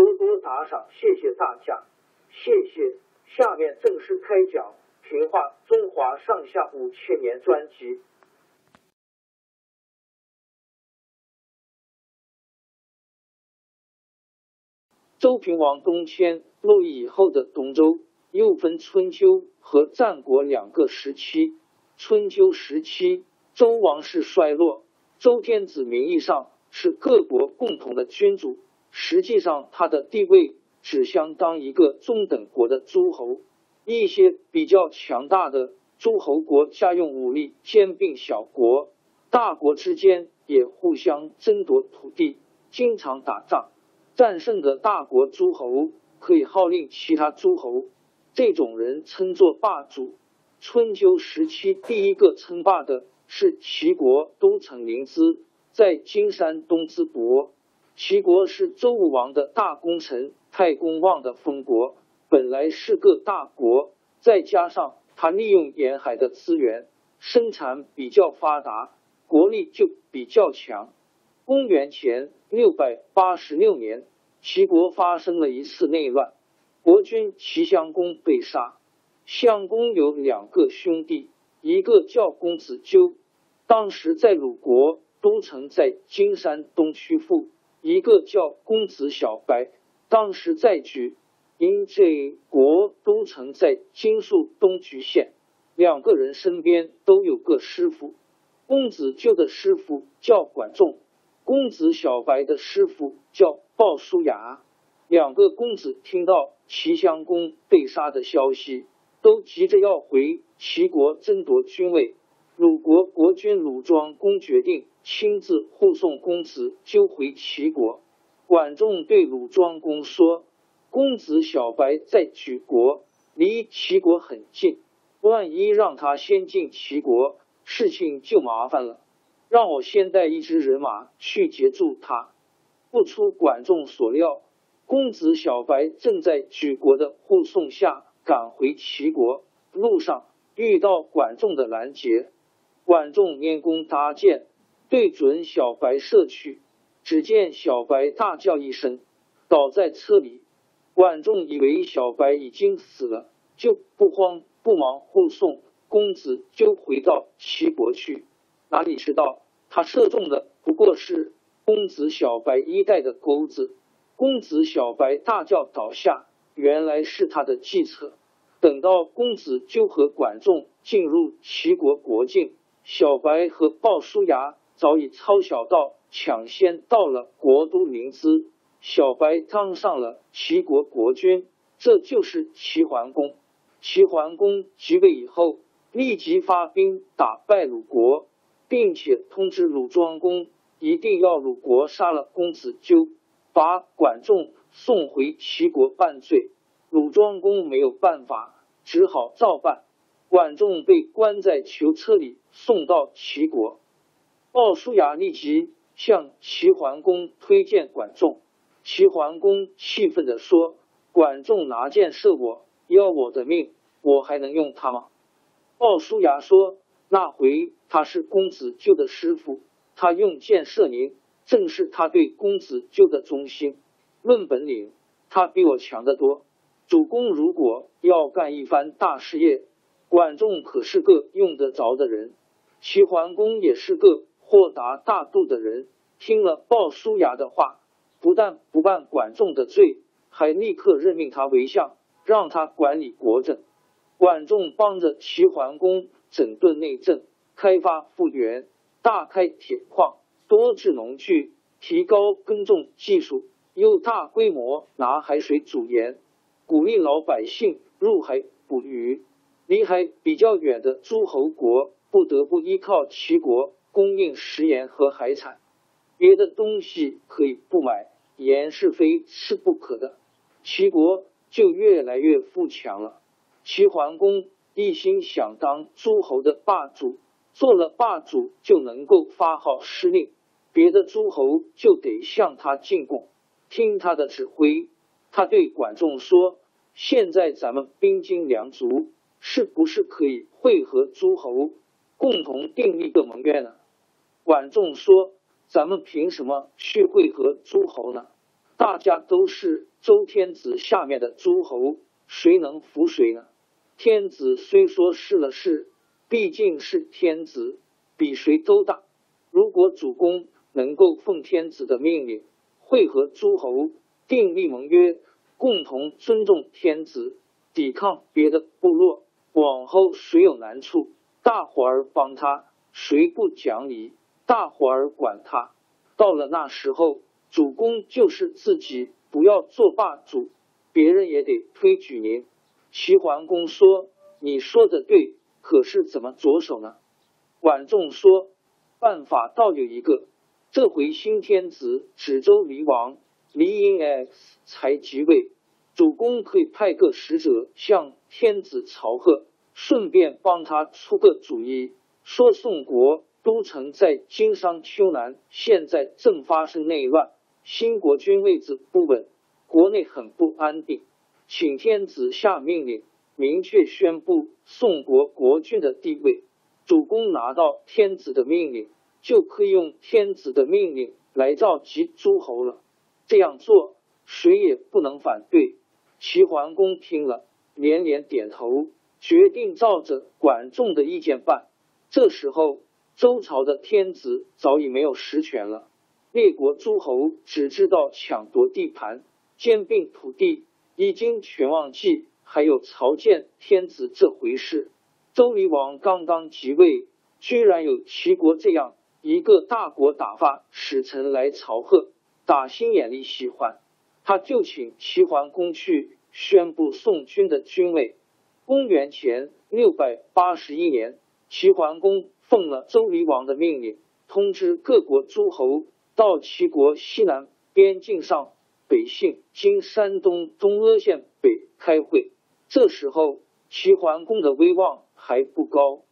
多多打赏，谢谢大家，谢谢。下面正式开讲《评话中华上下五千年》专辑。周平王东迁洛邑以后的东周，又分春秋和战国两个时期。春秋时期，周王室衰落，周天子名义上是各国共同的君主。实际上，他的地位只相当一个中等国的诸侯。一些比较强大的诸侯国家用武力兼并小国，大国之间也互相争夺土地，经常打仗。战胜的大国诸侯可以号令其他诸侯，这种人称作霸主。春秋时期第一个称霸的是齐国都城临淄，在今山东淄博。齐国是周武王的大功臣太公望的封国，本来是个大国，再加上他利用沿海的资源，生产比较发达，国力就比较强。公元前六百八十六年，齐国发生了一次内乱，国君齐襄公被杀。襄公有两个兄弟，一个叫公子纠，当时在鲁国都城，在金山东曲阜。一个叫公子小白，当时在局，因这国都城在金宿东莒县，两个人身边都有个师傅。公子舅的师傅叫管仲，公子小白的师傅叫鲍叔牙。两个公子听到齐襄公被杀的消息，都急着要回齐国争夺君位。鲁国国君鲁庄公决定。亲自护送公子纠回齐国。管仲对鲁庄公说：“公子小白在举国，离齐国很近，万一让他先进齐国，事情就麻烦了。让我先带一支人马去截住他。”不出管仲所料，公子小白正在举国的护送下赶回齐国，路上遇到管仲的拦截，管仲拈弓搭箭。对准小白射去，只见小白大叫一声，倒在车里。管仲以为小白已经死了，就不慌不忙护送公子纠回到齐国去。哪里知道他射中的不过是公子小白衣带的钩子，公子小白大叫倒下，原来是他的计策。等到公子纠和管仲进入齐国国境，小白和鲍叔牙。早已抄小道，抢先到了国都临淄。小白当上了齐国国君，这就是齐桓公。齐桓公即位以后，立即发兵打败鲁国，并且通知鲁庄公，一定要鲁国杀了公子纠，把管仲送回齐国办罪。鲁庄公没有办法，只好照办。管仲被关在囚车里，送到齐国。鲍叔牙立即向齐桓公推荐管仲，齐桓公气愤地说：“管仲拿箭射我，要我的命，我还能用他吗？鲍叔牙说：“那回他是公子纠的师傅，他用箭射您，正是他对公子纠的忠心。论本领，他比我强得多。主公如果要干一番大事业，管仲可是个用得着的人。齐桓公也是个豁达大度的人。听了鲍叔牙的话，不但不办管仲的罪，还立刻任命他为相，让他管理国政。”管仲帮着齐桓公整顿内政，开发复原，大开铁矿，多制农具，提高耕种技术，又大规模拿海水煮盐，鼓励老百姓入海捕鱼。离海比较远的诸侯国不得不依靠齐国供应食盐和海产，别的东西可以不买，盐是非吃不可的。齐国就越来越富强了。齐桓公一心想当诸侯的霸主，做了霸主就能够发号施令，别的诸侯就得向他进贡，听他的指挥。他对管仲说：“现在咱们兵精粮足，是不是可以会合诸侯，共同订立个盟约呢？”管仲说：“咱们凭什么去会合诸侯呢？大家都是周天子下面的诸侯，谁能服谁呢？”天子虽说是了是，毕竟是天子，比谁都大。如果主公能够奉天子的命令，会合诸侯，订立盟约，共同尊重天子，抵抗别的部落，往后谁有难处，大伙儿帮他；谁不讲理，大伙儿管他。到了那时候，主公就是自己不要做霸主，别人也得推举您。齐桓公说：“你说的对，可是怎么着手呢？”管仲说：“办法倒有一个，这回新天子止州离王离因 X 才即位，主公可以派个使者向天子朝贺，顺便帮他出个主意，说宋国都城在经商丘南，现在正发生内乱，新国君位置不稳，国内很不安定。”请天子下命令，明确宣布宋国国君的地位。主公拿到天子的命令，就可以用天子的命令来召集诸侯了。这样做，谁也不能反对。齐桓公听了，连连点头，决定照着管仲的意见办。这时候，周朝的天子早已没有实权了，列国诸侯只知道抢夺地盘，兼并土地。已经全忘记还有朝见天子这回事。周厉王刚刚即位，居然有齐国这样一个大国打发使臣来朝贺，打心眼里喜欢，他就请齐桓公去宣布宋军的军位。公元前六百八十一年，齐桓公奉了周厉王的命令，通知各国诸侯到齐国西南边境上。北信经山东东阿县北开会，这时候齐桓公的威望还不高。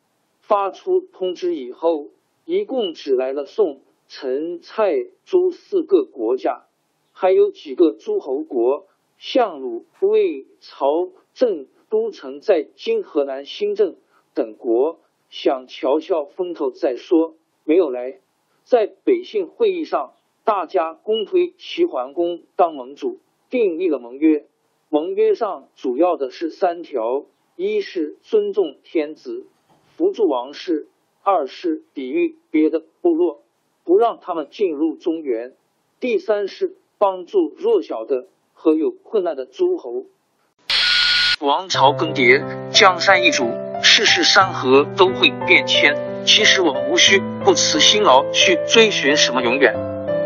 发出通知以后，一共只来了宋、陈、蔡、朱四个国家，还有几个诸侯国，相鲁、魏、曹、郑、都城在今河南新郑等国，想瞧瞧风头再说，没有来。在北信会议上。大家公推齐桓公当盟主，订立了盟约。盟约上主要的是三条：一是尊重天子，扶助王室；二是抵御别的部落，不让他们进入中原；第三是帮助弱小的和有困难的诸侯。王朝更迭，江山易主，世事山河都会变迁。其实我们无需不辞辛劳去追寻什么永远。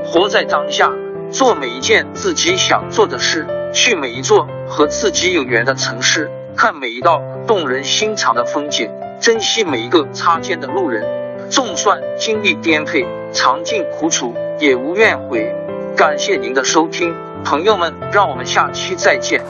活在当下，做每一件自己想做的事，去每一座和自己有缘的城市，看每一道动人心肠的风景，珍惜每一个擦肩的路人。纵算经历颠沛，尝尽苦楚，也无怨悔。感谢您的收听，朋友们，让我们下期再见。